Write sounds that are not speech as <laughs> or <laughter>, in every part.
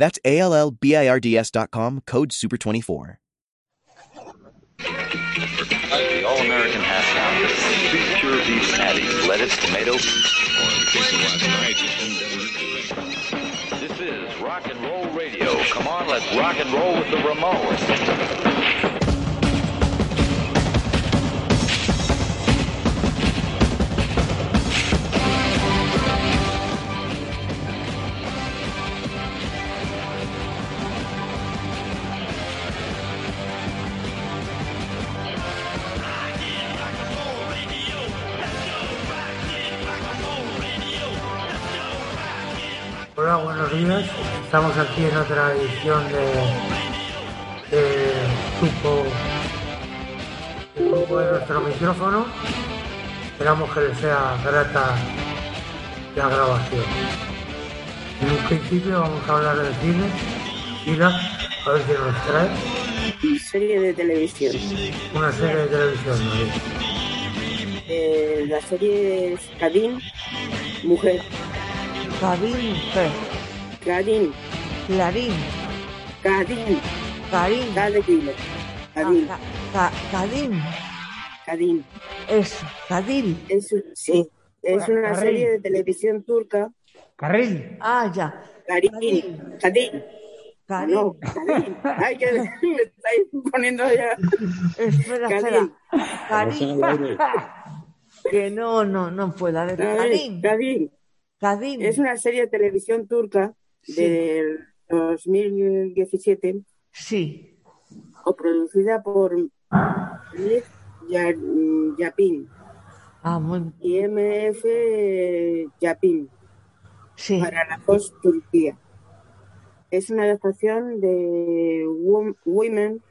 That's A L L B I R D S.com, code SUPER24. The All American Half Pound. Pure beef patty, lettuce, tomato. This is rock and roll radio. Come on, let's rock and roll with the Ramones. Hola, buenos días. Estamos aquí en otra edición de, de grupo, grupo de nuestro micrófono. Esperamos que les sea grata la grabación. En un principio vamos a hablar de cine. Mira, a ver si nos trae serie de televisión. una serie de televisión. ¿no? Eh, la serie es Cadín, mujer. Cadín, mujer. Cadín, Clarín, Cadín, Carín, K de kilo. Cadín, Ca- ca- Cadín, Cadín. eso. Es, sí, es una Carril. serie de televisión turca. Carril. Ah, ya. Cadín, Cadín. Cadín. No, Cadín. Ay, que me <laughs> estáis poniendo ya. Espera, Cadín. espera. Cadín. <laughs> que no, no, no puedo. A ver, A ver, Cadín. Es una serie de televisión turca Sí. del 2017 Sí. coproducida por Hamid Ya- Yapin Ah, muy. y MF Yapin Sí. para la Post Turquía. Es una adaptación de Wom- Women,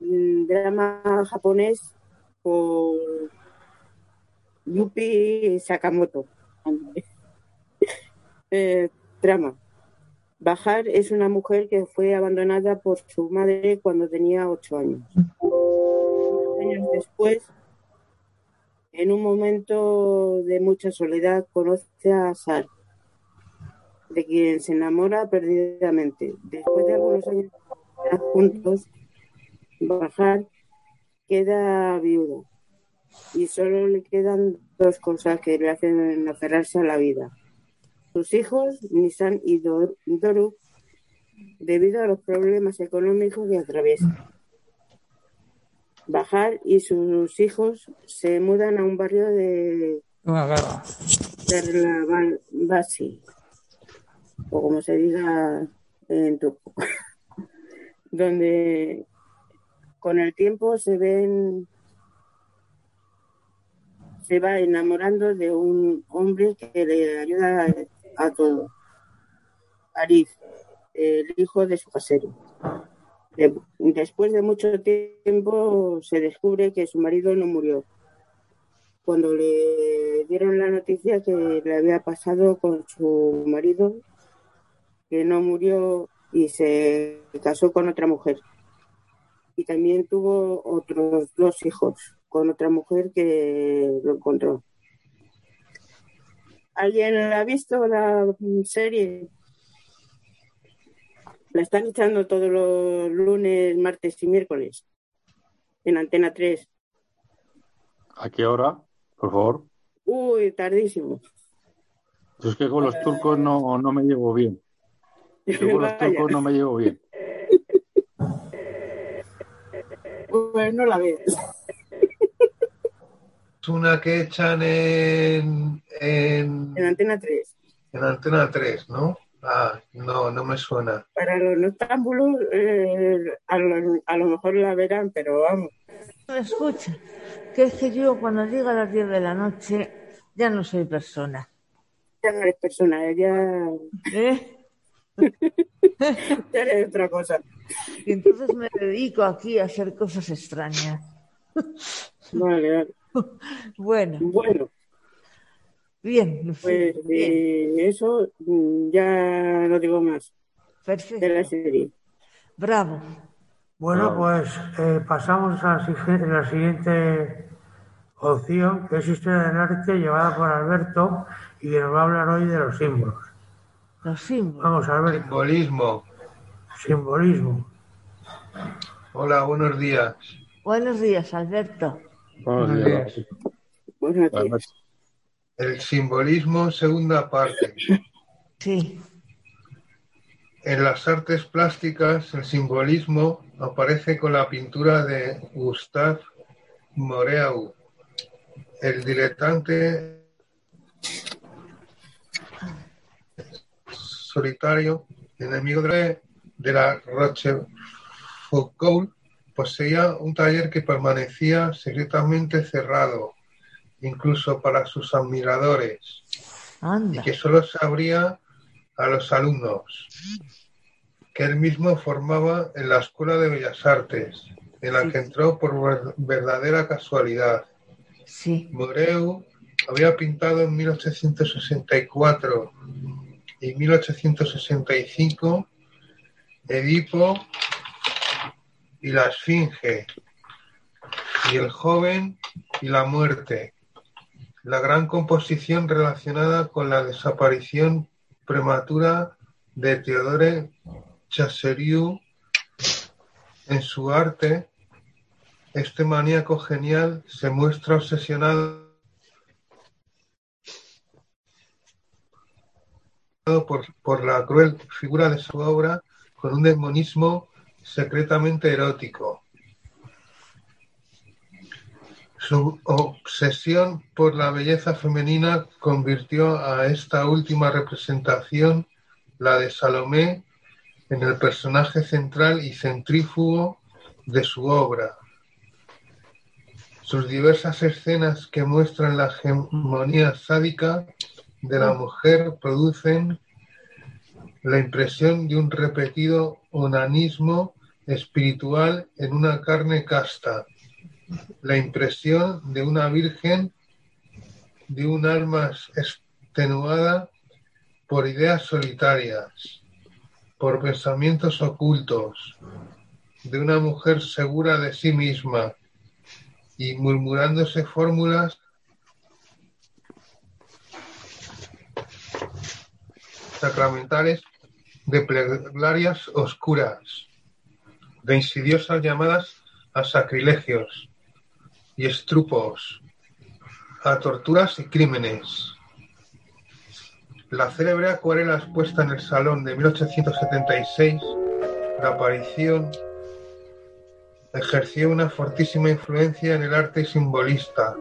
mm, drama japonés por Yupi Sakamoto. Eh, trama. Bajar es una mujer que fue abandonada por su madre cuando tenía ocho años. Años después, en un momento de mucha soledad, conoce a Sar, de quien se enamora perdidamente. Después de algunos años juntos, Bajar queda viuda y solo le quedan dos cosas que le hacen aferrarse a la vida. Sus hijos, Nisan y Dor- Doru, debido a los problemas económicos que atraviesan. Bajar y sus hijos se mudan a un barrio de Basi, o como se diga en turco, <laughs> donde con el tiempo se ven se va enamorando de un hombre que le ayuda a, todo. Arif, el hijo de su casero. De- después de mucho tiempo se descubre que su marido no murió. Cuando le dieron la noticia que le había pasado con su marido, que no murió y se casó con otra mujer. Y también tuvo otros dos hijos con otra mujer que lo encontró. ¿Alguien ha visto la serie? La están echando todos los lunes, martes y miércoles en Antena 3. ¿A qué hora? Por favor. Uy, tardísimo. Yo es que con los turcos no, no me llevo bien. Yo con los <laughs> turcos no me llevo bien. <laughs> Pues no la ves. Es una que echan en, en, En Antena 3. en Antena 3, ¿no? Ah, no, no me suena. Para los noctámbulos, eh, a, lo, a lo mejor la verán, pero vamos. Escucha, que es que yo cuando llego a las 10 de la noche ya no soy persona. Ya no eres persona, ya, ¿Eh? <laughs> <laughs> Ya haré otra cosa. Y entonces me dedico aquí a hacer cosas extrañas. Vale, vale. <laughs> Bueno, Bueno, bien, pues bien, eh, eso mm, ya no digo más de la perfecto. serie. Bravo. Bueno, pues eh, pasamos a la siguiente opción, que es Historia del Arte, llevada por Alberto, y que nos va a hablar hoy de los símbolos. Los símbolos. Vamos, Alberto, Simbolismo. simbolismo. Hola, buenos días. Buenos días, Alberto. Buenos días. Buenos días. El simbolismo, segunda parte. Sí, En las artes plásticas, el simbolismo aparece con la pintura de Gustave Moreau, el diletante solitario, enemigo de, de la Rochefoucauld, poseía un taller que permanecía secretamente cerrado, incluso para sus admiradores anda. y que solo se abría a los alumnos, que él mismo formaba en la Escuela de Bellas Artes, en la Sí. que entró por ver- verdadera casualidad. Sí, Moreu había pintado en 1864 y 1865 Edipo y la Esfinge, y el joven y la muerte, la gran composición relacionada con la desaparición prematura de Theodore Chasseriu en su arte. Este maníaco genial se muestra obsesionado por, por la cruel figura de su obra con un demonismo secretamente erótico. Su obsesión por la belleza femenina convirtió a esta última representación, la de Salomé, en el personaje central y centrífugo de su obra. Sus diversas escenas que muestran la hegemonía sádica de la mujer producen la impresión de un repetido onanismo espiritual en una carne casta, la impresión de una virgen, de un alma extenuada por ideas solitarias, por pensamientos ocultos, de una mujer segura de sí misma y murmurándose fórmulas sacramentales de plegarias oscuras, de insidiosas llamadas a sacrilegios y estrupos, a torturas y crímenes. La célebre acuarela expuesta en el Salón de 1876, la aparición ejerció una fortísima influencia en el arte simbolista,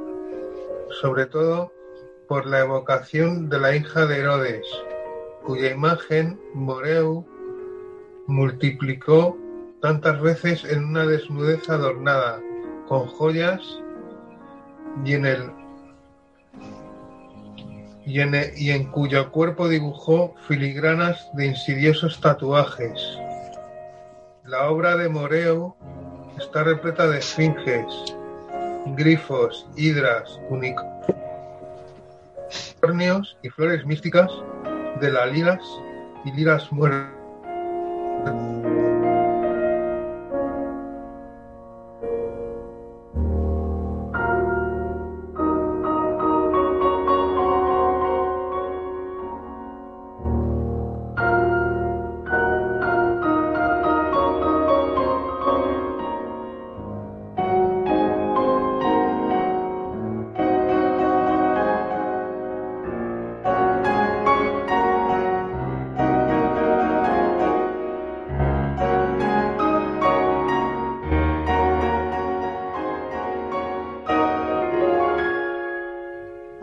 sobre todo por la evocación de la hija de Herodes, cuya imagen Moreu multiplicó tantas veces en una desnudez adornada con joyas y en el y en, e- y en cuyo cuerpo dibujó filigranas de insidiosos tatuajes. La obra de Moreu está repleta de esfinges, grifos, hidras, unicornios y flores místicas de las lilas y liras muertas.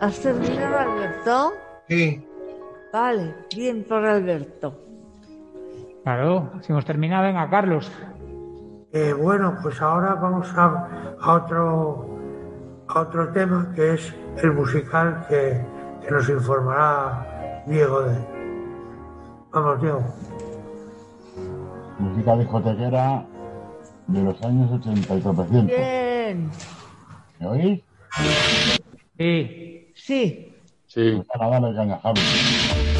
¿Has terminado, Alberto? Sí, Vale, bien por Alberto. Claro, si hemos terminado, venga, Carlos. Eh, bueno, pues ahora vamos a, a otro, a otro tema que es el musical que, que nos informará Diego de. Vamos, Diego. música discotequera de los años 80 y tropecientos. Bien. ¿Me oís? Sí. Sí. Sí. Caña, Javi.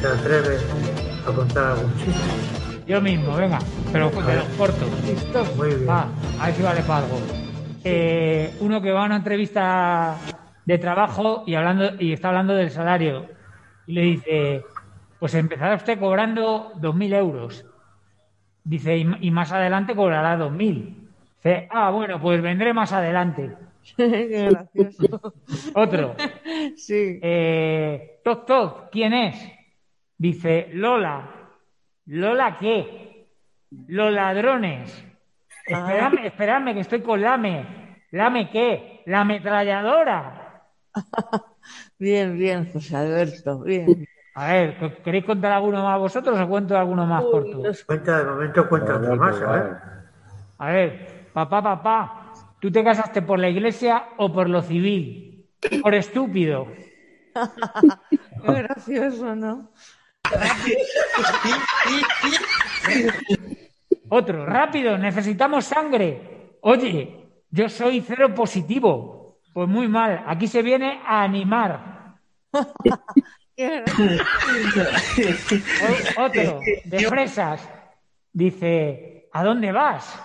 Se, a- se atreve a contar algún chiste. Yo mismo, venga, pero de los cortos. Muy bien. Va, a ver si vale para algo. Eh, uno que va a una entrevista de trabajo y hablando y está hablando del salario y le dice, pues empezará usted cobrando 2.000 euros. Dice, y, y más adelante cobrará 2.000. Dice, ah, bueno, pues vendré más adelante. <laughs> Qué gracioso. Otro. Sí. Eh, toc, toc, ¿quién es? Dice, Lola. ¿Lola qué? Los ladrones. Esperadme, esperadme, que estoy con Lame. ¿Lame qué? La ametralladora. <laughs> Bien, bien, José Alberto, bien. A ver, ¿qu- ¿queréis contar alguno más vosotros o cuento alguno más Uy, corto? los- Cuenta, de momento cuenta otro más, a ver. A ver, papá, papá, ¿tú te casaste por la iglesia o por lo civil? Por estúpido. <laughs> Qué gracioso, ¿no? Otro, rápido, necesitamos sangre. Oye, yo soy cero positivo. Pues muy mal, aquí se viene a animar. <laughs> Otro, de fresas. Dice, ¿a dónde vas?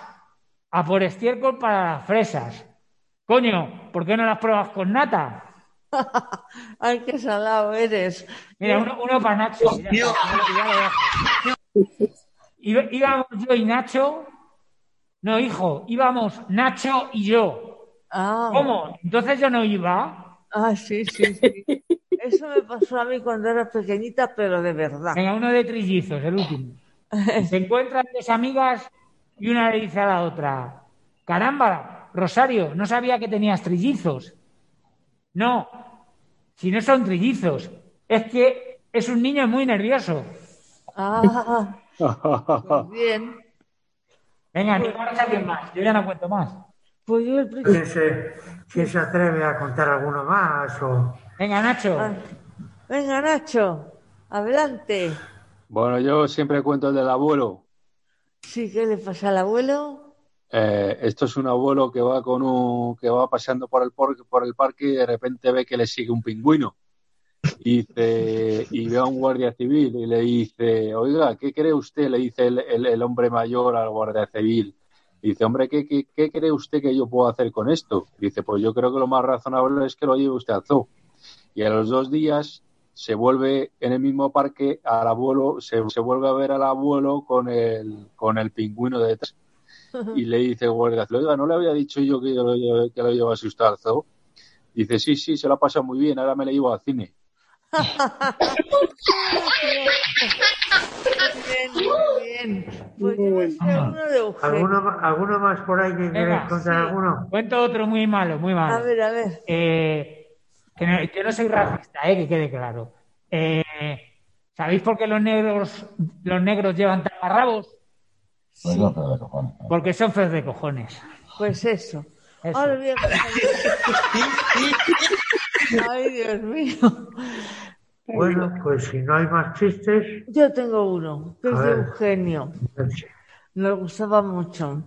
A por estiércol para las fresas. Coño, ¿por qué no las pruebas con nata? <laughs> Ay, qué salado eres. Mira, uno, uno para Nacho. Iba- Íbamos yo y Nacho. No, hijo, íbamos Nacho y yo. Ah, ¿Cómo? Entonces yo no iba. ah, sí, sí, sí. Eso me pasó a mí cuando era pequeñita, pero de verdad. Venga, uno de trillizos, el último. <laughs> Se encuentran dos amigas y una le dice a la otra, caramba, Rosario, no sabía que tenías trillizos. No, si no son trillizos, es que es un niño muy nervioso. Ah, pues bien. Venga, a alguien más, yo ya no cuento más. Pues yo el ¿Quién se, quién se atreve a contar alguno más? O... Venga, Nacho. Ah, Venga, Nacho, adelante. Bueno, yo siempre cuento el del abuelo. Sí, ¿qué le pasa al abuelo? Eh, esto es un abuelo que va con un, que va paseando por el, por, por el parque y de repente ve que le sigue un pingüino. Y, ve a un guardia civil y le dice, oiga, ¿qué cree usted? Le dice el, el- el hombre mayor al guardia civil. Dice, hombre, ¿qué, qué, qué cree usted que yo puedo hacer con esto? Dice, pues yo creo que lo más razonable es que lo lleve usted al zoo. Y a los dos días se vuelve en el mismo parque al abuelo, se, se vuelve a ver al abuelo con el, con el pingüino detrás. <laughs> Y le dice guardia oiga, ¿no le había dicho yo que, lo que lo usted al zoo? Dice, sí, sí, se lo ha pasado muy bien, ahora me le llevo al cine. Bien, muy bien. Pues yo me sé uno de Eugenio. ¿Alguno, ma- ¿Alguno más por ahí que queréis contar sí. alguno? Cuento otro muy malo, muy malo. A ver, a ver. Eh, que no, yo no soy racista, eh, que quede claro. Eh, ¿Sabéis por qué los negros, los negros llevan taparrabos? De cojones. Porque son feos de cojones. Pues eso. Eso. Ahora bien. Ay, Dios mío. Bueno, pues si no hay más chistes, Yo tengo uno, que es A de. Eugenio. Nos gustaba mucho.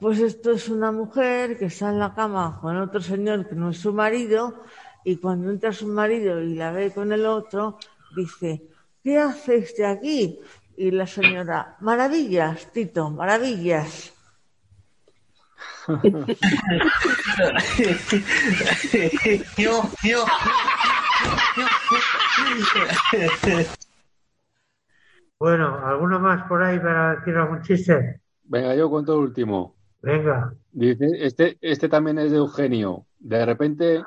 Pues esto es una mujer que está en la cama con otro señor que no es su marido y cuando entra su marido y la ve con el otro, dice, ¿qué hace este aquí? Y la señora, maravillas, Tito, maravillas. bueno, ¿alguno más por ahí para decir algún chiste? Venga, yo cuento el último. Venga, Dice, este, este también es de Eugenio. De repente,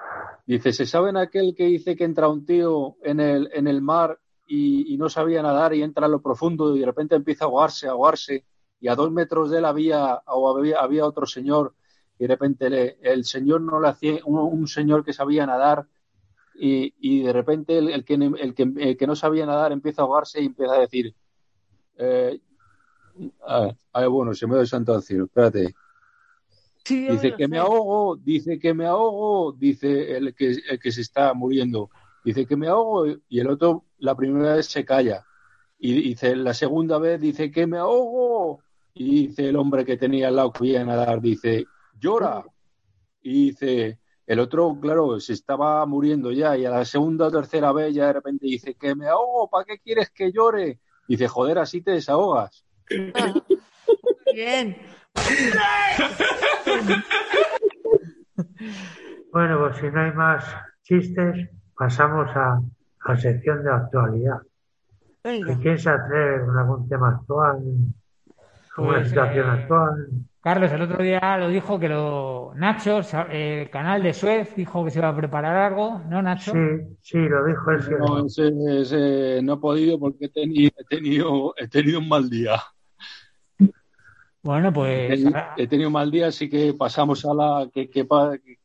dice, ¿se saben aquel que dice que entra un tío en el, en el mar y, y no sabía nadar y entra a lo profundo y de repente empieza a ahogarse, a ahogarse y a dos metros de él había, había, había otro señor y de repente le- el señor no le hacía, un, un señor que sabía nadar y, y de repente el, el que, el, que, el que no sabía nadar empieza a ahogarse y empieza a decir, eh, bueno, se me da el santo al cielo, espérate. Sí, Dice que me sé. ahogo, dice que me ahogo, dice el que, el que se está muriendo. Dice que me ahogo y el otro la primera vez se calla. Y dice la segunda vez dice que me ahogo. Y dice el hombre que tenía al lado que iba a nadar, dice, llora. Y dice, el otro, claro, se estaba muriendo ya. Y a la segunda o tercera vez ya de repente dice, que me ahogo, ¿para qué quieres que llore? Dice, joder, así te desahogas. <laughs> Bien. bueno, pues si no hay más chistes, pasamos a la sección de actualidad. Venga. ¿Quién se atreve con algún tema actual? ¿Con una Pues, situación eh, actual? Carlos, el otro día lo dijo que lo Nacho, el canal de Suez, dijo que se iba a preparar algo, ¿no, Nacho? Sí, sí, lo dijo él. No, ese- ese no he podido porque he tenido, he tenido, he tenido un mal día. Bueno, pues ahora- he tenido un mal día, así que pasamos a la que, que,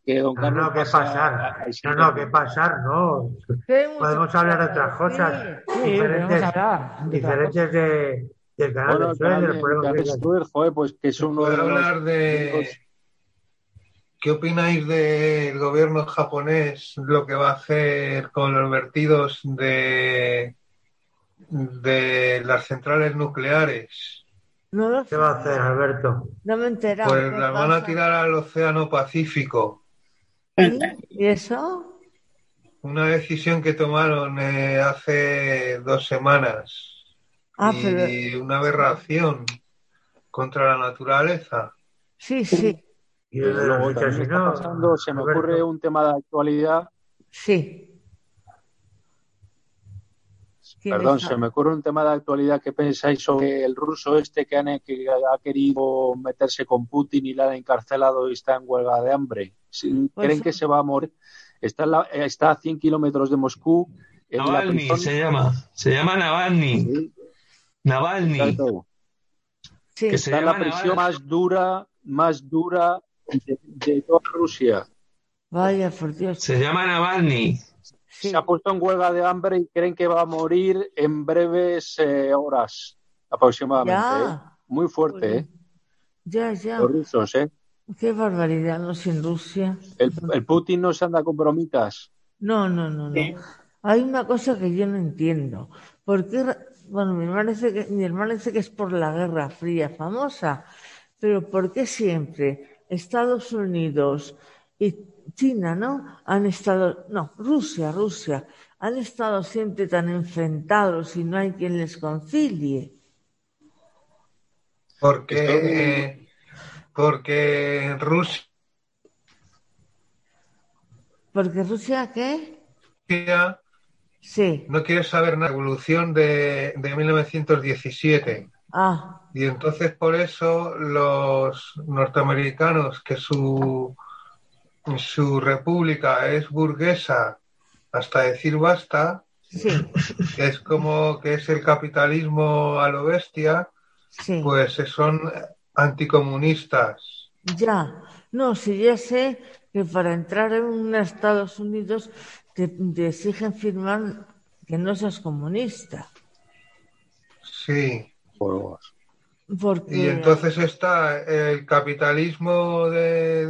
que don No, Carlos no, ¿qué pasa pasar? No, no, ¿qué pasar? No. Que Podemos hablar de otras cosas, sí. sí, diferentes, hablar diferentes de, del canal Bueno, de canal que- joder, pues que es uno de ¿Puedo los... hablar de qué opináis del gobierno japonés, lo que va a hacer con los vertidos de, de las centrales nucleares? No lo ¿Qué va a hacer, Alberto? No me he enterado. Pues ¿Qué las van a tirar al Océano Pacífico. ¿Y eso? Una decisión que tomaron eh, hace dos semanas Ah, y pero una aberración contra la naturaleza. sí, sí, Y luego, pasando, se me Alberto. ocurre un tema de actualidad, sí. ¿Quién perdón, está? se me ocurre un tema de actualidad que pensáis sobre el ruso este que, han- que ha querido meterse con Putin y la han encarcelado y está en huelga de hambre. Si Pues ¿Creen que se va a morir? Está, en la- está a 100 kilómetros de Moscú. Navalny se llama. Se llama Navalny. Navalny. Exacto. Sí. Que Está en la prisión Navalny. más dura, más dura de, de toda Rusia. Vaya, por Dios. Se llama Navalny. Sí. Se ha puesto en huelga de hambre y creen que va a morir en breves eh, horas aproximadamente. ¿eh? Muy fuerte, ¿eh? ya, ya. Los rusos, ¿eh? Qué barbaridad, no sin Rusia. El, el Putin no se anda con bromitas. No, no, no, no. Hay una cosa que yo no entiendo. ¿Por qué? Bueno, mi hermano dice que, mi hermano dice que es por la Guerra Fría famosa, pero ¿por qué siempre Estados Unidos y China, ¿no? Han estado, no, Rusia, Rusia, han estado siempre tan enfrentados y no hay quien les concilie. Porque, porque Rusia Porque Rusia, ¿qué? no quiere saber la revolución de, de 1917. Ah, Y entonces por eso los norteamericanos, que su, su república es burguesa hasta decir basta, sí, que es como que es el capitalismo a lo bestia, sí. pues son anticomunistas. Ya, no, si ya sé que para entrar en un Estados Unidos te, te exigen firmar que no seas comunista. Sí. Porque, Y entonces está el capitalismo de-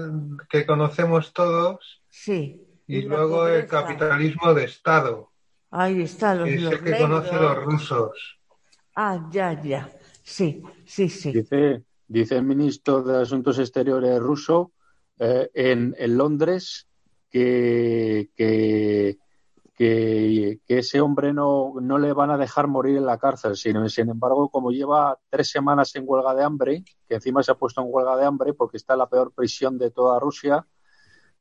que conocemos todos sí, y, luego el capitalismo de Estado, ahí está, los, los el que conocen los rusos. Ah, ya, ya, sí, sí, sí. Dice, dice el ministro de Asuntos Exteriores ruso eh, en, en Londres que, que, que, que ese hombre no, no le van a dejar morir en la cárcel. Sin, sin embargo, como lleva tres semanas en huelga de hambre, que encima se ha puesto en huelga de hambre porque está en la peor prisión de toda Rusia,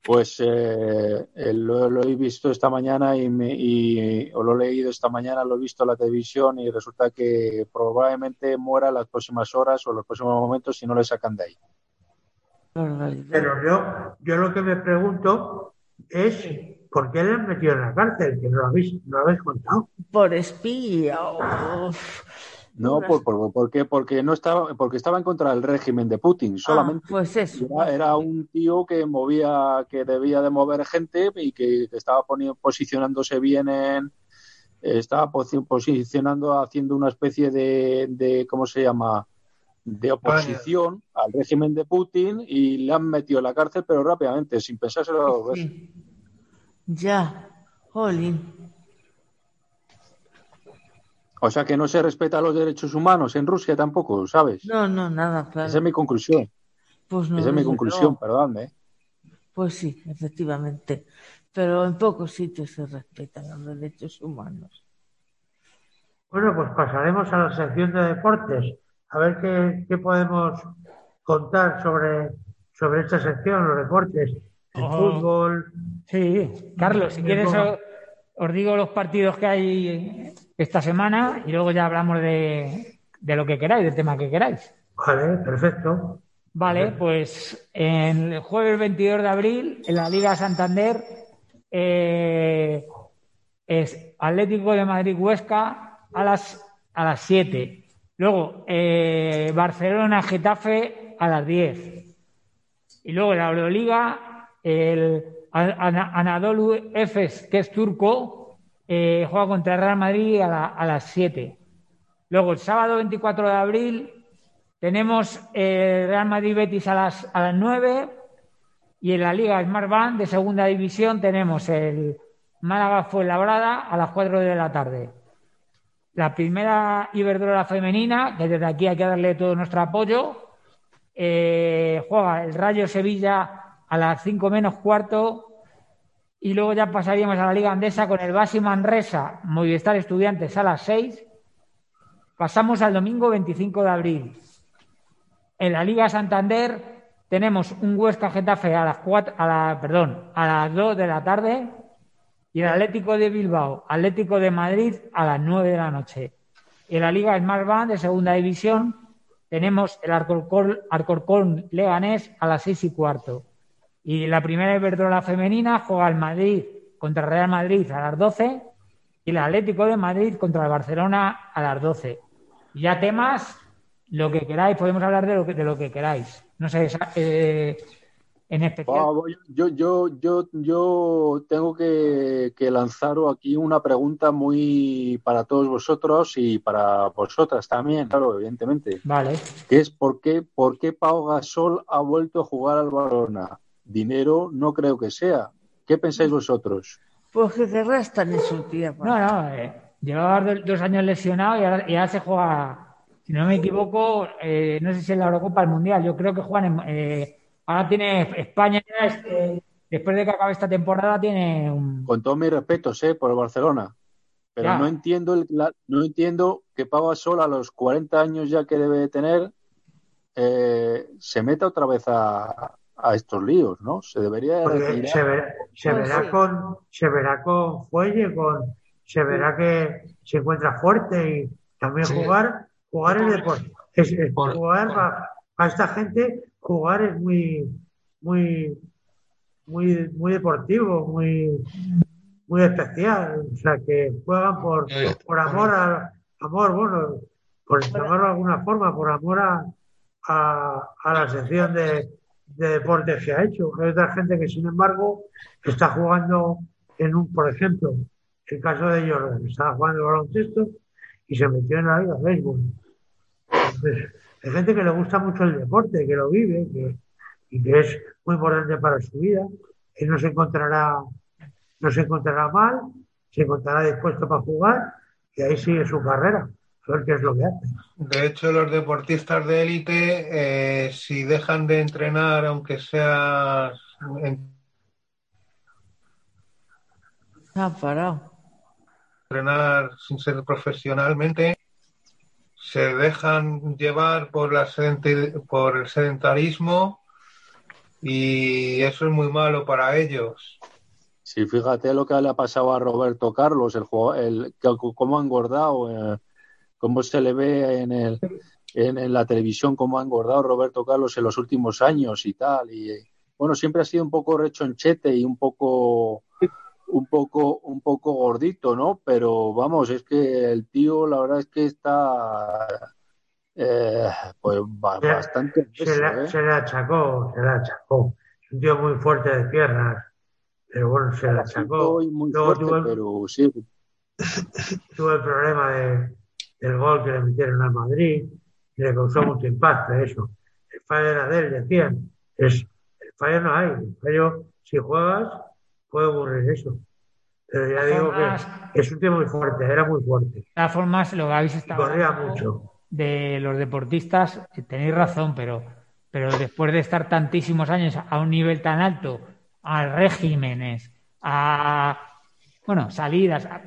pues eh, eh, lo, lo he visto esta mañana y, me, y o lo he leído esta mañana, lo he visto en la televisión y resulta que probablemente muera en las próximas horas o en los próximos momentos si no le sacan de ahí. Pero yo, yo lo que me pregunto es ¿por qué le han metido en la cárcel? Que no lo habéis, no lo habéis contado. Por espía. uf. No, por, por- ¿por qué? Porque no estaba, porque estaba en contra del régimen de Putin, solamente. Ah, pues eso. Era, era un tío que movía, que debía de mover gente y que, estaba poni- posicionándose bien en, estaba posi- posicionando, haciendo una especie de, de ¿cómo se llama? de oposición al régimen de Putin y le han metido en la cárcel, pero rápidamente, sin pensárselo dos veces. Ya, jolín. O sea que no se respetan los derechos humanos en Rusia tampoco, ¿sabes? No, no, nada, claro. Esa es mi conclusión. Pues no, Esa es mi conclusión, perdóname. ¿eh? Pues sí, efectivamente. Pero en pocos sitios se respetan los derechos humanos. Bueno, pues pasaremos a la sección de deportes. A ver qué, qué podemos contar sobre, sobre esta sección, los deportes. El Oh. fútbol. Sí, Carlos, si quieres os, os digo los partidos que hay esta semana y luego ya hablamos de, de lo que queráis, del tema que queráis. Vale, perfecto. Vale, pues en el jueves 22 de abril en la Liga Santander eh, es Atlético de Madrid Huesca a las a las 7. Luego eh, Barcelona Getafe a las 10. Y luego la Euroliga el An- An- Anadolu Efes, que es turco, eh, juega contra Real Madrid a, la- a las 7. Luego el sábado 24 de abril tenemos el Real Madrid Betis a las, a las 9 y en la Liga Smart Band de segunda división tenemos el Málaga Fuenlabrada a las 4 de la tarde. La primera Iberdrola femenina, que desde aquí hay que darle todo nuestro apoyo, eh, juega el Rayo Sevilla a las 5 menos cuarto y luego ya pasaríamos a la Liga Andesa con el Basi Manresa, Movistar Estudiantes a las 6. Pasamos al domingo 25 de abril. En la Liga Santander tenemos un Huesca Getafe a las cuatro, a la, perdón, a las 2 de la tarde y el Atlético de Bilbao, Atlético de Madrid a las 9 de la noche. Y en la Liga Smart Band de segunda división tenemos el Alcorcón, Alcorcón Leganés a las 6 y cuarto. Y la primera Iberdrola femenina juega el Madrid contra el Real Madrid a las 12 y el Atlético de Madrid contra el Barcelona a las 12. Y ya temas, lo que queráis, podemos hablar de lo que, de lo que queráis. No sé, eh, en especial. Ah, yo, yo, yo, yo tengo que, que lanzaros aquí una pregunta muy para todos vosotros y para vosotras también, claro, evidentemente. Vale. Que es por qué, por qué Pau Gasol ha vuelto a jugar al Barcelona. Dinero no creo que sea. ¿Qué pensáis vosotros? Pues que restan en su tiempo. No, no, eh, llevaba do- dos años lesionado y ahora, y ahora se juega, si no me equivoco, eh, no sé si en la Eurocopa, el Mundial, yo creo que juegan en, eh, ahora tiene España, eh, después de que acabe esta temporada, tiene un... Con todos mis respetos, ¿eh? Por el Barcelona. Pero Ya. no entiendo el, la- no entiendo que Pau Gasol a los 40 años ya que debe tener eh, se meta otra vez a, a estos líos, ¿no? Se debería de se, ver- se Pues verá sí. con se verá con fuelle, con se verá que se encuentra fuerte y también Sí. jugar jugar es Por- deporte. Es, es por- jugar por- para, para esta gente jugar es muy muy muy muy deportivo, muy muy especial, o sea que juegan por por amor al amor, bueno, por llamarlo de alguna forma, por amor a, a, a la sección de, de deportes que ha hecho. Hay otra gente que, sin embargo, está jugando en un, por ejemplo, el caso de Jordan, estaba jugando baloncesto y se metió en la de béisbol. Entonces, hay gente que le gusta mucho el deporte, que lo vive, que, y que es muy importante para su vida, que no se encontrará, no se encontrará mal, se encontrará dispuesto para jugar y ahí sigue su carrera, a ver qué es lo que hace. De hecho, los deportistas de élite, eh, si dejan de entrenar, aunque sea en- ha parado. entrenar sin ser profesionalmente, se dejan llevar por, la sedent- por el sedentarismo y eso es muy malo para ellos. Sí, fíjate lo que le ha pasado a Roberto Carlos, el, juego- el, cómo ha engordado, eh, cómo se le ve en, el, en, en la televisión, cómo ha engordado Roberto Carlos en los últimos años y tal. Y bueno, siempre ha sido un poco rechonchete y un poco, un poco, un poco gordito, ¿no? Pero vamos, es que el tío, la verdad es que está, eh, pues bastante. Se le, ¿eh? se le achacó, se le achacó. Un tío muy fuerte de piernas, pero bueno, se le achacó. Muy, Luego fuerte, pero sí, <coughs> tuvo el problema de, del gol que le metieron al Madrid y le causó mucho impacto eso. El fallo era de él, decían. Es, el fallo no hay. El fallo, si juegas, puede ocurrir eso. Pero ya digo Formas- que es un tío muy fuerte, era muy fuerte. De todas formas, lo que habéis estado corría mucho. de los deportistas, eh, tenéis razón, pero, pero después de estar tantísimos años a un nivel tan alto, a regímenes, a bueno, salidas, a-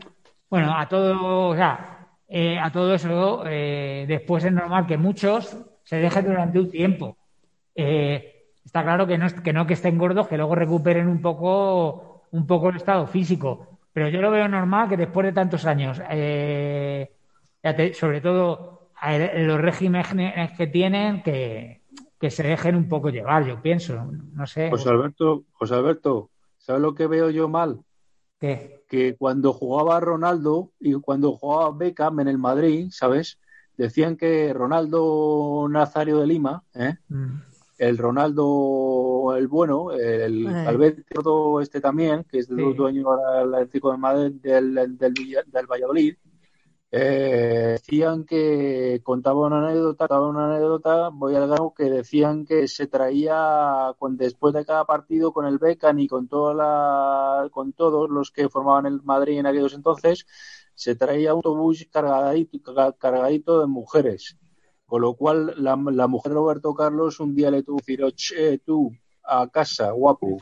bueno, a todo, o sea, eh, a todo eso, eh, después es normal que muchos se dejen durante un tiempo. Eh, está claro que no, es- que no que estén gordos, que luego recuperen un poco, un poco el estado físico. Pero yo lo veo normal que después de tantos años, eh, sobre todo los regímenes que tienen, que, que se dejen un poco llevar, yo pienso. No sé. José Alberto, José Alberto, ¿sabes lo que veo yo mal? ¿Qué? Que cuando jugaba Ronaldo y cuando jugaba Beckham en el Madrid, ¿sabes? Decían que Ronaldo Nazario de Lima, ¿eh? Mm. el Ronaldo el bueno, el Eh. Calvet todo este también, que es Sí. el dueño ahora del Atlético de Madrid, del, del, del del Valladolid, eh, decían que contaba una anécdota, contaba una anécdota, voy al grano, que decían que se traía con, después de cada partido con el Beckham y con toda la, con todos los que formaban el Madrid en aquellos entonces, se traía autobús cargadito, cargadito de mujeres. Con lo cual, la, mujer de Roberto Carlos un día le tuvo que decir, "Oche, tú, a casa, guapo.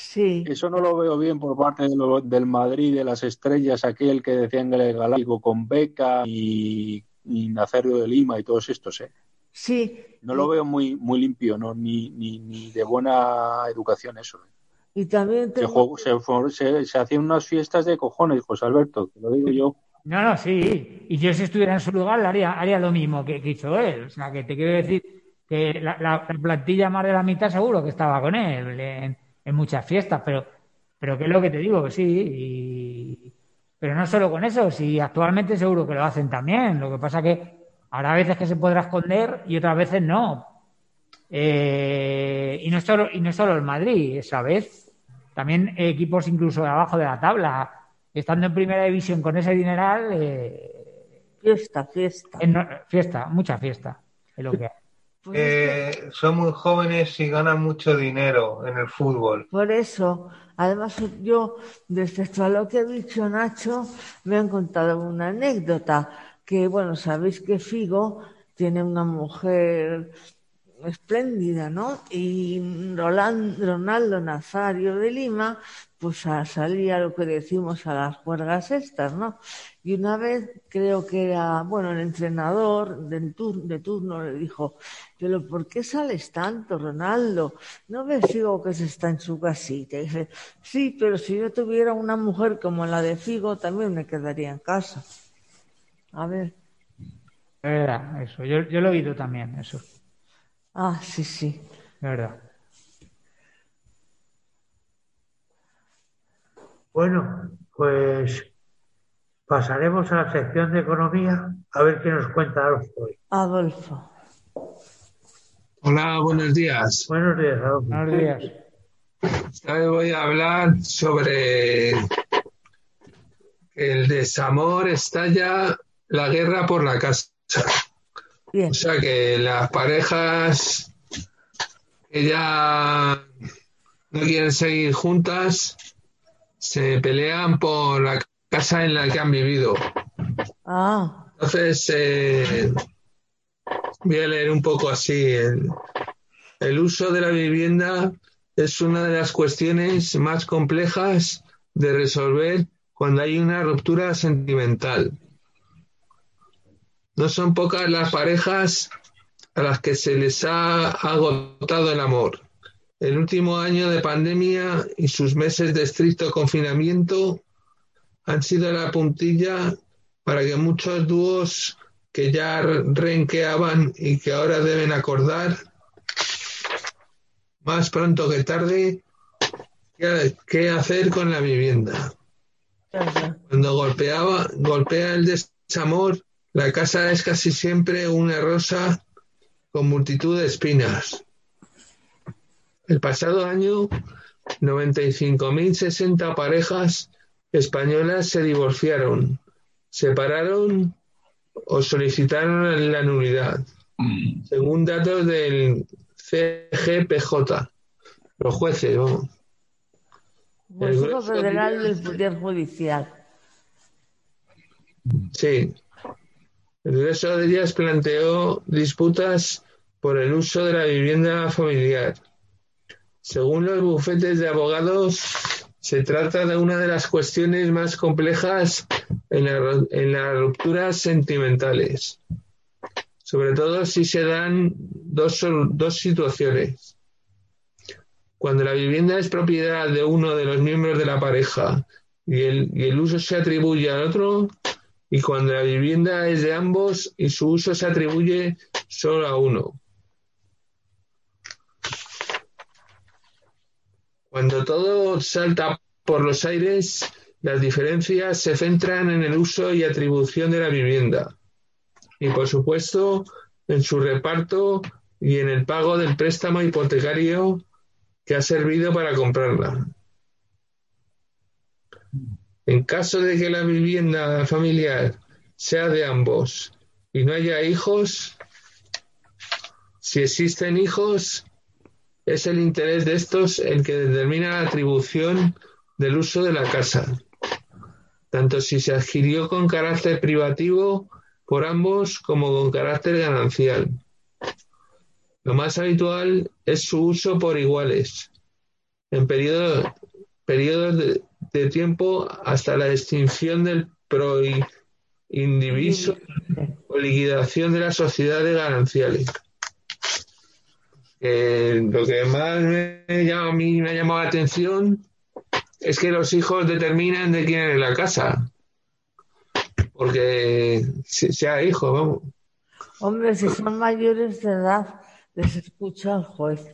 Sí. Eso no lo veo bien por parte de lo- del Madrid, de las estrellas, aquel que decían que el galáctico con Beca y, y Nazario de Lima y todos estos. ¿eh? Sí. No lo veo muy, muy limpio, ¿no? ni, ni, ni de buena educación eso. ¿eh? Y también Se, tengo, se, for- se- se hacían unas fiestas de cojones, José Alberto, te lo digo yo. No, no, sí. Y yo si estuviera en su lugar le haría, haría lo mismo que, que hizo él. O sea, que te quiero decir que la, la- la plantilla más de la mitad seguro que estaba con él en, en muchas fiestas, pero, pero que es lo que te digo, que sí. y- pero no solo con eso, si actualmente seguro que lo hacen también. Lo que pasa que habrá veces que se podrá esconder y otras veces no. Eh, y no solo, y no solo el Madrid, esa vez. También equipos incluso de abajo de la tabla. Estando en primera división con ese dineral, eh, Fiesta, fiesta. fiesta, mucha fiesta. Es lo que hay. Pues es que- Eh, son muy jóvenes y ganan mucho dinero en el fútbol. Por eso, además yo, respecto a lo que ha dicho Nacho, me han contado una anécdota, que bueno, sabéis que Figo tiene una mujer espléndida, ¿no? Y Ronaldo Nazario de Lima, pues salía lo que decimos a las juergas estas, ¿no? Y una vez creo que era, bueno, el entrenador de, tur- de turno le dijo, pero ¿por qué sales tanto, Ronaldo? ¿No ves, Figo, que se está en su casita? Dice, sí, pero si yo tuviera una mujer como la de Figo, también me quedaría en casa. A ver, Es verdad, eso. Yo, yo lo he oído también, eso. Ah, sí, sí. verdad. Bueno, pues pasaremos a la sección de economía a ver qué nos cuenta Adolfo hoy. Adolfo. Hola, buenos días. Buenos días, Adolfo. Buenos días. Esta vez voy a hablar sobre el desamor estalla la guerra por la casa. Bien, O sea que las parejas que ya no quieren seguir juntas se pelean por la casa en la que han vivido. ah, Entonces, eh, voy a leer un poco así. El, el uso de la vivienda es una de las cuestiones más complejas de resolver cuando hay una ruptura sentimental. No son pocas las parejas a las que se les ha agotado el amor. El último año de pandemia y sus meses de estricto confinamiento han sido la puntilla para que muchos dúos que ya renqueaban y que ahora deben acordar más pronto que tarde qué, hacer con la vivienda. Cuando golpeaba, golpea el desamor, la casa es casi siempre una rosa con multitud de espinas. El pasado año, 95.060 parejas españolas se divorciaron, separaron o solicitaron la nulidad, según datos del CGPJ, los jueces. El Consejo Federal del Poder Judicial. Sí. El grueso de ellas planteó disputas por el uso de la vivienda familiar. Según los bufetes de abogados, se trata de una de las cuestiones más complejas en, la- en las rupturas sentimentales. Sobre todo si se dan dos, dos situaciones. Cuando la vivienda es propiedad de uno de los miembros de la pareja y el, y el uso se atribuye al otro, y cuando la vivienda es de ambos y su uso se atribuye solo a uno. Cuando todo salta por los aires, las diferencias se centran en el uso y atribución de la vivienda y, por supuesto, en su reparto y en el pago del préstamo hipotecario que ha servido para comprarla. En caso de que la vivienda familiar sea de ambos y no haya hijos, si existen hijos, es el interés de estos el que determina la atribución del uso de la casa, tanto si se adquirió con carácter privativo por ambos como con carácter ganancial. Lo más habitual es su uso por iguales, en periodo- periodos de, de tiempo hasta la extinción del proindiviso o liquidación de las sociedades gananciales. Eh, lo que más me llama, a mí me ha llamado la atención es que los hijos determinan de quién es la casa. Porque si- sea hijo, vamos. Hombre, si son mayores de edad, les escucha el juez.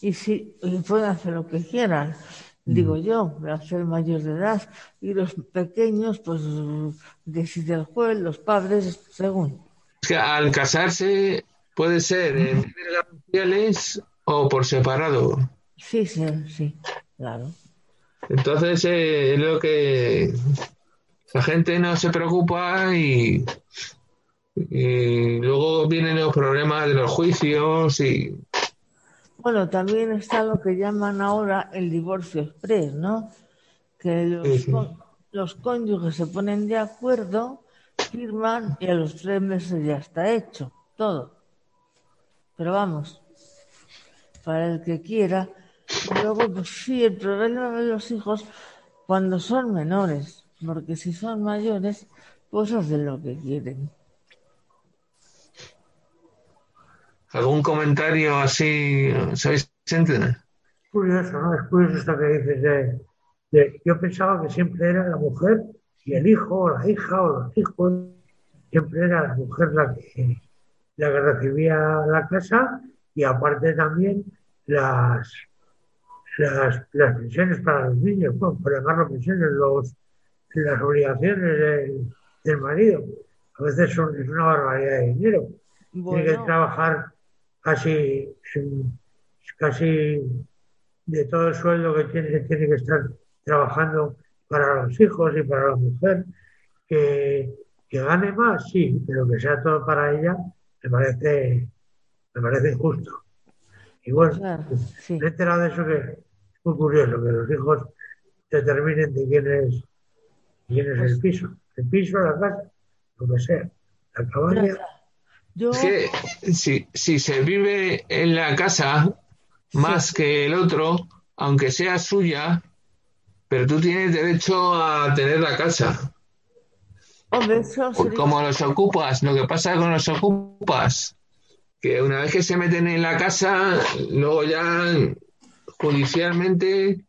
Y si y pueden hacer lo que quieran, digo yo, hacer mayor de edad. Y los pequeños, pues decide el juez, los padres, según. Es que al casarse puede ser en bienes gananciales o por separado. Sí, sí, sí, claro. Entonces eh, es lo que la gente no se preocupa y, y luego vienen los problemas de los juicios y Bueno, también está lo que llaman ahora el divorcio express, ¿no? Que los, Sí, sí. con- los cónyuges se ponen de acuerdo, firman y a los tres meses ya está hecho, todo. Pero vamos, para el que quiera. Y luego, pues sí, el problema de los hijos cuando son menores, porque si son mayores, pues hacen lo que quieren. Algún comentario así, ¿sabéis? entender? curioso, ¿no? Es curioso esto que dices de, de- Yo pensaba que siempre era la mujer y el hijo, o la hija, o los hijos. Siempre era la mujer la que, la que recibía la casa y aparte también las, las, las pensiones para los niños, bueno, por llamarlo pensiones, los, las obligaciones del, del marido. A veces son, es una barbaridad de dinero. Tiene que trabajar casi, casi de todo el sueldo que tiene, tiene que estar trabajando para los hijos y para la mujer, que, que gane más, sí, pero que sea todo para ella, me parece, me parece injusto. Y bueno, Claro, me he enterado de eso que es muy curioso, que los hijos determinen de quién es, quién es el piso. El piso, la casa, lo que sea. La cabaña. Yo, Es que si, si se vive en la casa más que el otro, aunque sea suya, pero tú tienes derecho a tener la casa. hombre, eso sería- Como los ocupas, lo que pasa con los ocupas, que una vez que se meten en la casa, luego ya judicialmente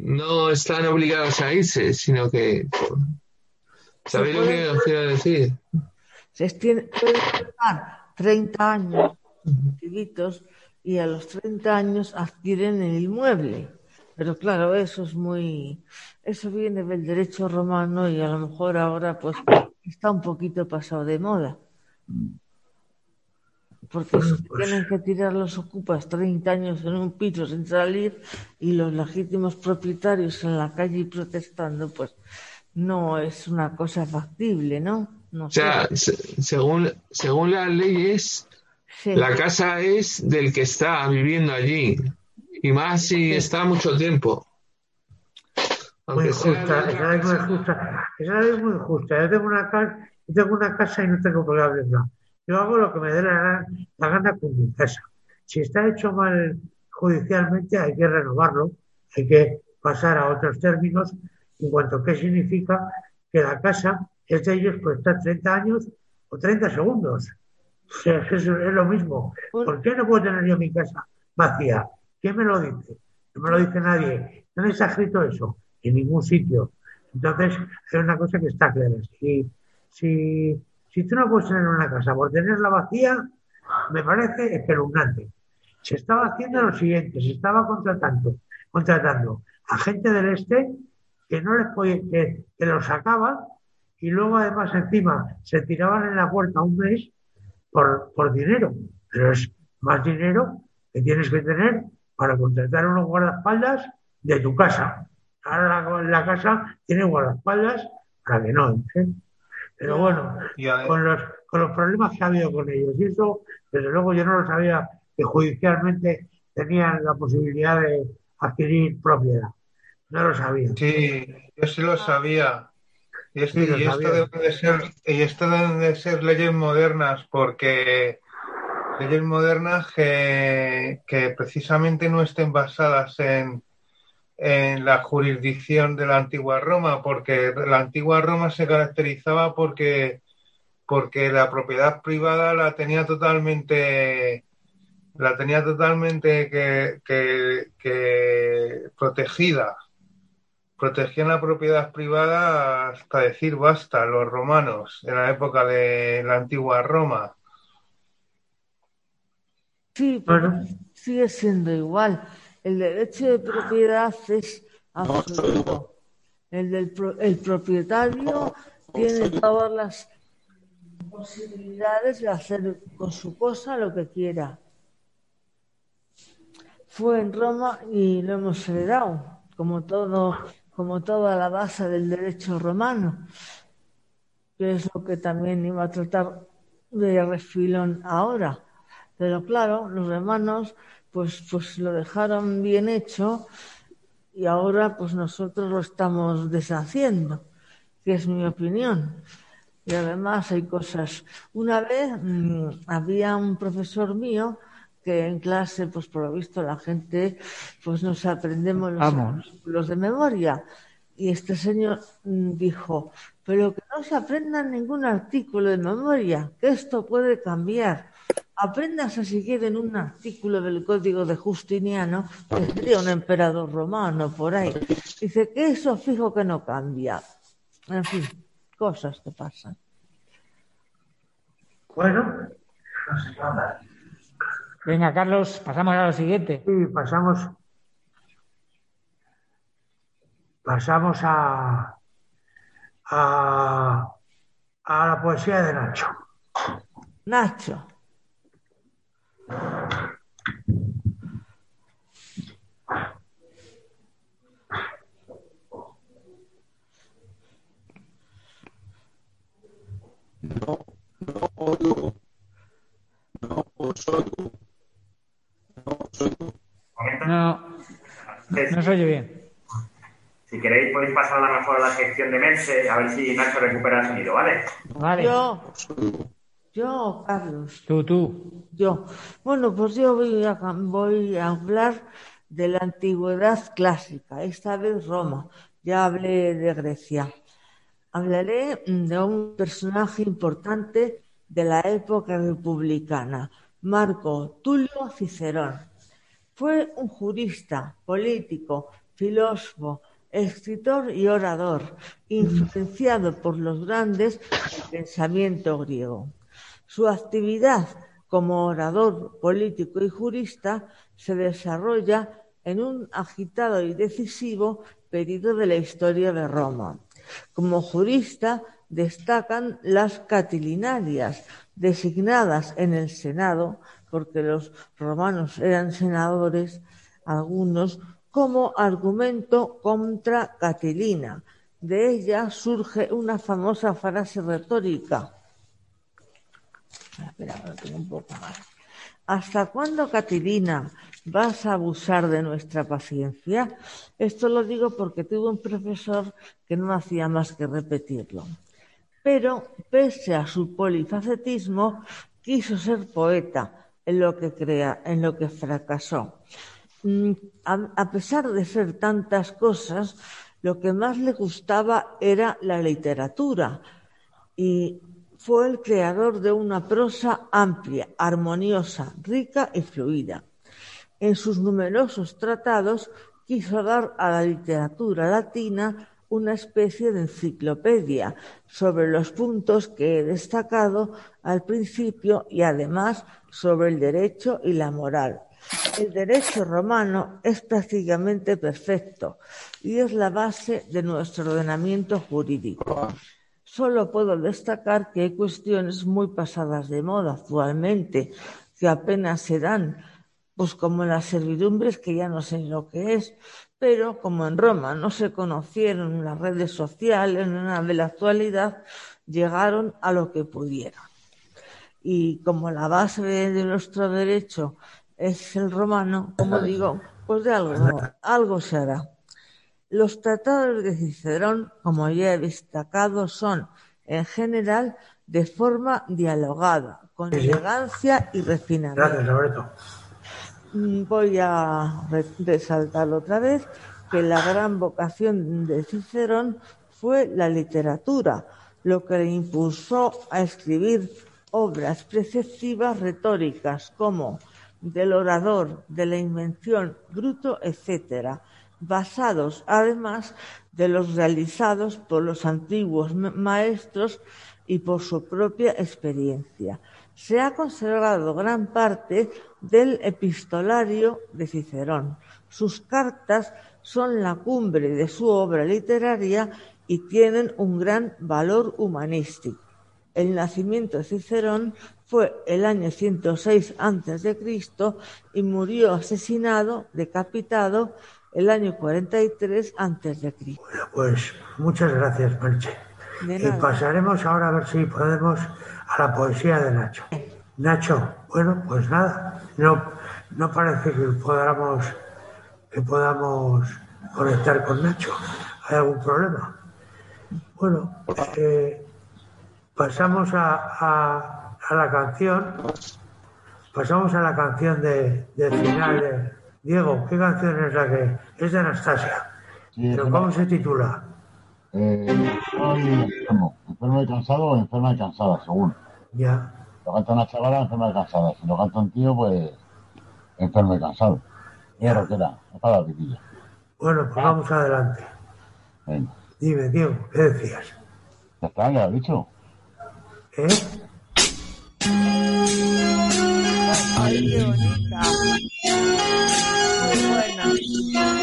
no están obligados a irse, sino que... ¿Sabéis lo que os quiero decir? Se tiene, pueden estar 30 años chiquitos y a los 30 años adquieren el inmueble. Pero claro, eso es muy, eso viene del derecho romano y a lo mejor ahora pues está un poquito pasado de moda. Porque Bueno, si pues- tienen que tirar los ocupas 30 años en un piso sin salir y los legítimos propietarios en la calle protestando, pues no es una cosa factible, ¿no? No O sea, sé. se- según, según las leyes, Sí. la casa es del que está viviendo allí. Y más si está mucho tiempo. muy Aunque sea injusta, de esa ley muy injusta, esa es muy injusta. Yo tengo una casa, yo tengo una casa y no tengo por qué hablar. Yo hago lo que me dé la gana con mi casa. Si está hecho mal judicialmente, hay que renovarlo, hay que pasar a otros términos, en cuanto a qué significa que la casa es de ellos por estar 30 años o 30 segundos. O sea, es, es lo mismo. ¿Por qué no puedo tener yo mi casa vacía? ¿Quién me lo dice? No me lo dice nadie. ¿Dónde está escrito eso? En ningún sitio. Entonces, hay una cosa que está clara. Si, si, si tú no puedes tener una casa por tenerla vacía, me parece espeluznante. Se estaba haciendo lo siguiente, se estaba contratando, contratando a gente del este que no les podía, que, que los sacaba y luego además encima se tiraban en la puerta un mes por, por dinero. Pero es más dinero que tienes que tener para contratar unos guardaespaldas de tu casa. Ahora la, la casa tiene guardaespaldas para que no entren. Pero bueno, con los, con los problemas que ha habido con ellos. Y eso, desde luego, yo no lo sabía que judicialmente tenían la posibilidad de adquirir propiedad. No lo sabía. Sí, yo sí lo sabía. Y, esto, Sí, lo y esto sabía. deben de ser, y esto deben de ser leyes modernas, porque leyes modernas que, que precisamente no estén basadas en, en la jurisdicción de la antigua Roma, porque la antigua Roma se caracterizaba porque, porque la propiedad privada la tenía totalmente la tenía totalmente que, que- que protegida. Protegían la propiedad privada hasta decir basta, los romanos, en la época de la antigua Roma. Sí, pero sigue siendo igual. El derecho de propiedad es absoluto. El del pro- el propietario tiene todas las posibilidades de hacer con su cosa lo que quiera. Fue en Roma y lo hemos heredado, como todo, como toda la base del derecho romano, que es lo que también iba a tratar de refilón ahora. Pero claro, los romanos pues, pues lo dejaron bien hecho y ahora pues nosotros lo estamos deshaciendo, que es mi opinión. Y además hay cosas. Una vez mm, había un profesor mío que en clase, pues por lo visto la gente, pues nos aprendemos los artículos de memoria. Y este señor mm, dijo, pero que no se aprendan ningún artículo de memoria, que esto puede cambiar. Apréndase si quieren un artículo del Código de Justiniano, que sería un emperador romano por ahí. Dice que eso fijo que no cambia. En fin, cosas que pasan. Bueno, Venga, Carlos, pasamos a lo siguiente. y pasamos, pasamos a, a, a la poesía de Nacho. Nacho. No, no se oye bien. Si queréis podéis pasar a la mejor a la sección de Mense, a ver si Nacho recupera el sonido, ¿vale? Vale. Yo, yo, Carlos. Tú, tú. Yo. Bueno, pues yo voy a, voy a hablar de la antigüedad clásica, esta vez Roma. Ya hablé de Grecia. Hablaré de un personaje importante de la época republicana, Marco Tulio Cicerón. Fue un jurista, político, filósofo, escritor y orador, influenciado por los grandes del pensamiento griego. Su actividad como orador político y jurista se desarrolla en un agitado y decisivo periodo de la historia de Roma. Como jurista destacan las catilinarias, designadas en el Senado, porque los romanos eran senadores, algunos, como argumento contra Catilina. De ella surge una famosa frase retórica. Espera, tengo un poco más. ¿Hasta cuándo, Catilina, vas a abusar de nuestra paciencia? Esto lo digo porque tuve un profesor que no hacía más que repetirlo. Pero, pese a su polifacetismo, quiso ser poeta, en lo que crea, en lo que fracasó. Mm, A, a pesar de ser tantas cosas, lo que más le gustaba era la literatura y fue el creador de una prosa amplia, armoniosa, rica y fluida. En sus numerosos tratados quiso dar a la literatura latina una especie de enciclopedia sobre los puntos que he destacado al principio y además sobre el derecho y la moral. El derecho romano es prácticamente perfecto y es la base de nuestro ordenamiento jurídico. Solo puedo destacar que hay cuestiones muy pasadas de moda actualmente, que apenas se dan, pues como las servidumbres, que ya no sé lo que es, pero como en Roma no se conocieron las redes sociales, nada de la actualidad, llegaron a lo que pudieron. Y como la base de nuestro derecho es el romano, como digo, pues de algo, algo se hará. Los tratados de Cicerón, como ya he destacado, son en general de forma dialogada, con elegancia y refinamiento. Gracias, Roberto. Mm, Voy a re- resaltar otra vez que la gran vocación de Cicerón fue la literatura, lo que le impulsó a escribir obras preceptivas retóricas como del orador, de la invención, Bruto, etcétera, basados además de los realizados por los antiguos ma- maestros y por su propia experiencia. Se ha conservado gran parte del epistolario de Cicerón. Sus cartas son la cumbre de su obra literaria y tienen un gran valor humanístico. El nacimiento de Cicerón fue el año 106 a.C. y murió asesinado, decapitado, el año 43 a.C. Pues muchas gracias, Merche. De Y pasaremos ahora a ver si podemos a la poesía de Nacho. Nacho, bueno, pues nada, no, no parece que podamos, que podamos conectar con Nacho. ¿Hay algún problema? Bueno, eh, pasamos a, a- a la canción. Pasamos a la canción de, del final. de- Diego, ¿qué canción es la que es de Anastasia? ¿Pero es cómo se titula? Eh, enfermo, enfermo y cansado o enferma y cansada, según. Ya. Lo canta una chavala, enferma y cansada. Si lo canta un tío, pues enfermo y cansado. Es rockera, es para la pipilla. Bueno, pues vamos adelante. Venga. Dime, Diego, ¿qué decías? Ya está, ya lo he dicho. ¿Eh? Ay, qué bonita. Muy buena.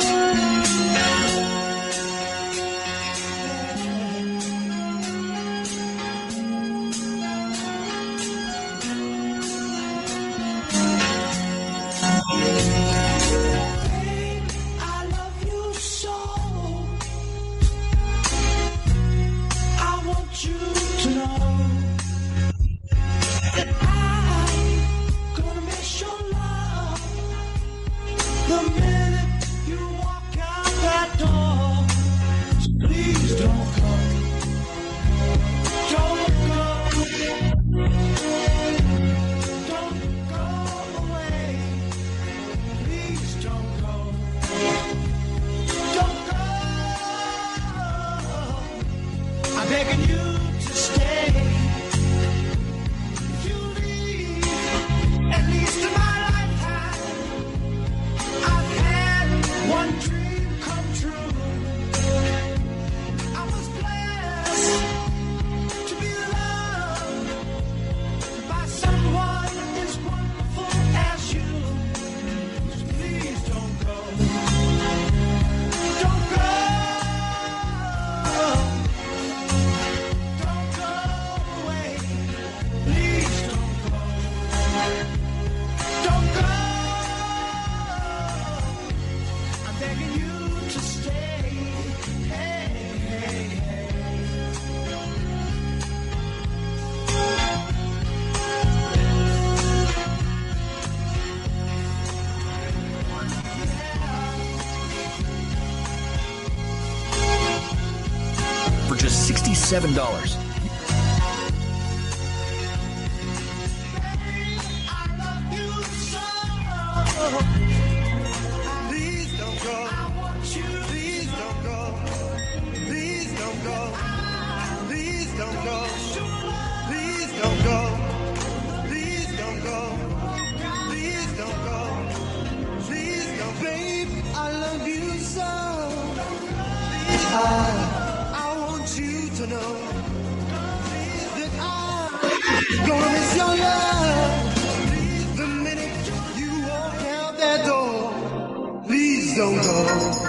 just $67. You. Don't go.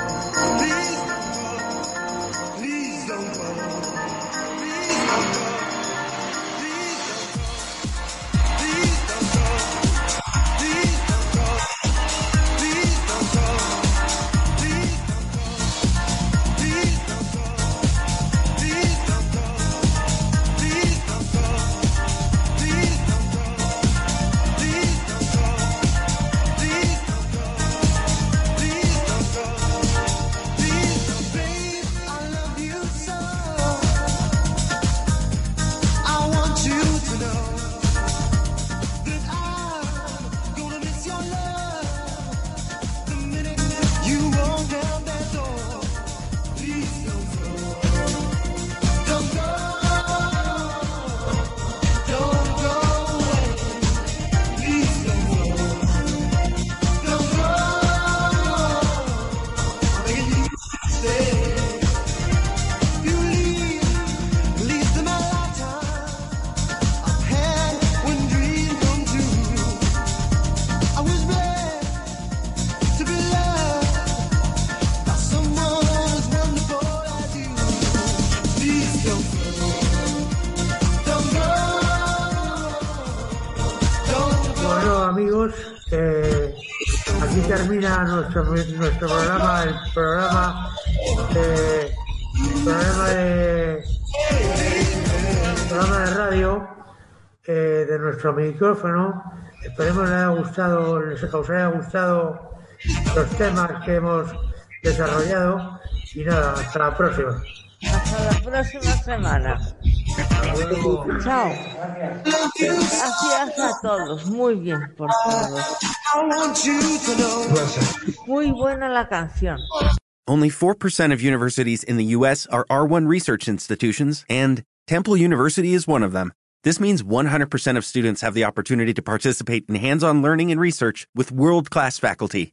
Nuestro, programa, el programa, eh, programa de, programa de radio eh, de nuestro micrófono. Esperemos les haya gustado, les os haya gustado los temas que hemos desarrollado y nada, hasta la próxima. Hasta la próxima semana. Chao. Gracias a todos. Muy bien por todo. Muy buena la canción. Only 4% of universities in the U.S. are R1 research institutions, and Temple University is one of them. This means 100% of students have the opportunity to participate in hands on learning and research with world class faculty.